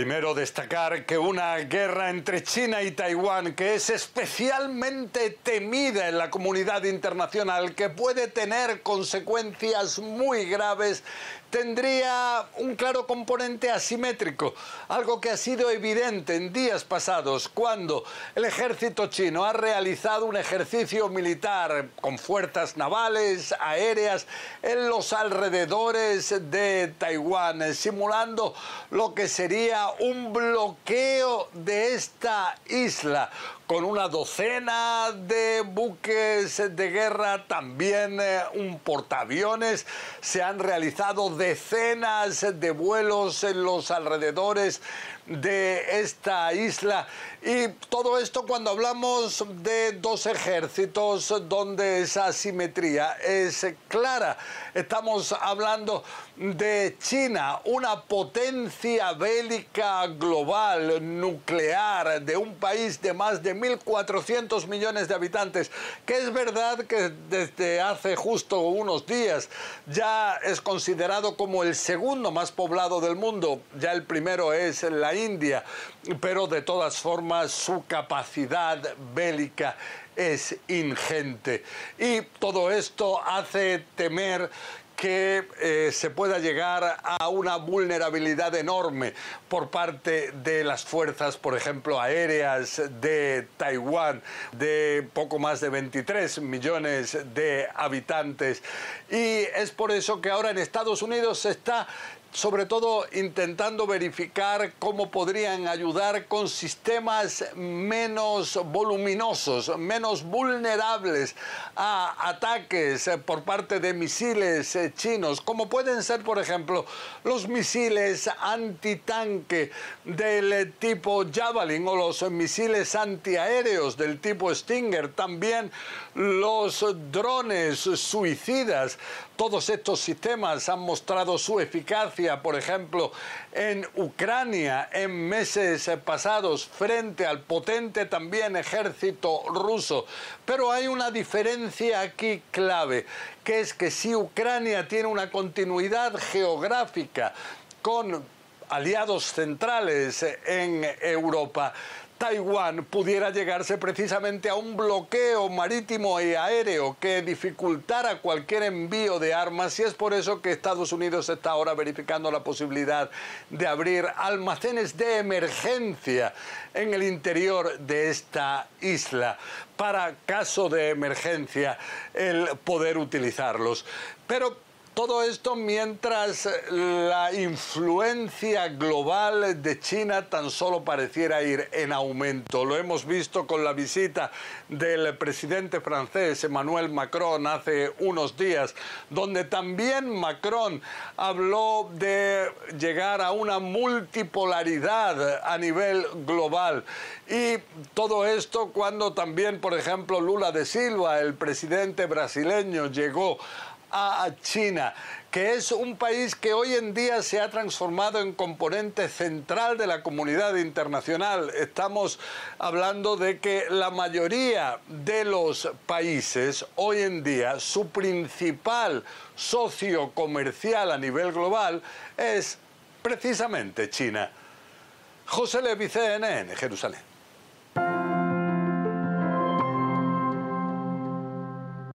Primero destacar que una guerra entre China y Taiwán, que es especialmente temida en la comunidad internacional, que puede tener consecuencias muy graves, tendría un claro componente asimétrico, algo que ha sido evidente en días pasados cuando el ejército chino ha realizado un ejercicio militar con fuerzas navales, aéreas, en los alrededores de Taiwán, simulando lo que sería un bloqueo de esta isla con una docena de buques de guerra, también eh, un portaaviones. Se han realizado decenas de vuelos en los alrededores de esta isla. Y todo esto cuando hablamos de dos ejércitos donde esa asimetría es clara. Estamos hablando de China, una potencia bélica global, nuclear, de un país de más de 1.400 millones de habitantes, que es verdad que desde hace justo unos días ya es considerado como el segundo más poblado del mundo, ya el primero es la India, pero de todas formas su capacidad bélica es ingente. Y todo esto hace temer que eh, se pueda llegar a una vulnerabilidad enorme por parte de las fuerzas, por ejemplo, aéreas de Taiwán, de poco más de 23 millones de habitantes. Y es por eso que ahora en Estados Unidos se está sobre todo intentando verificar cómo podrían ayudar con sistemas menos voluminosos, menos vulnerables a ataques por parte de misiles chinos, como pueden ser, por ejemplo, los misiles antitanque del tipo Javelin o los misiles antiaéreos del tipo Stinger, también los drones suicidas. Todos estos sistemas han mostrado su eficacia, por ejemplo, en Ucrania en meses pasados frente al potente también ejército ruso. Pero hay una diferencia aquí clave, que es que si Ucrania tiene una continuidad geográfica con aliados centrales en Europa, Taiwán pudiera llegarse precisamente a un bloqueo marítimo y aéreo que dificultara cualquier envío de armas y es por eso que Estados Unidos está ahora verificando la posibilidad de abrir almacenes de emergencia en el interior de esta isla para caso de emergencia el poder utilizarlos. Pero todo esto mientras la influencia global de China tan solo pareciera ir en aumento. Lo hemos visto con la visita del presidente francés Emmanuel Macron hace unos días, donde también Macron habló de llegar a una multipolaridad a nivel global. Y todo esto cuando también, por ejemplo, Lula de Silva, el presidente brasileño, llegó a China, que es un país que hoy en día se ha transformado en componente central de la comunidad internacional. Estamos hablando de que la mayoría de los países hoy en día, su principal socio comercial a nivel global es precisamente China. José Levi, CNN, Jerusalén.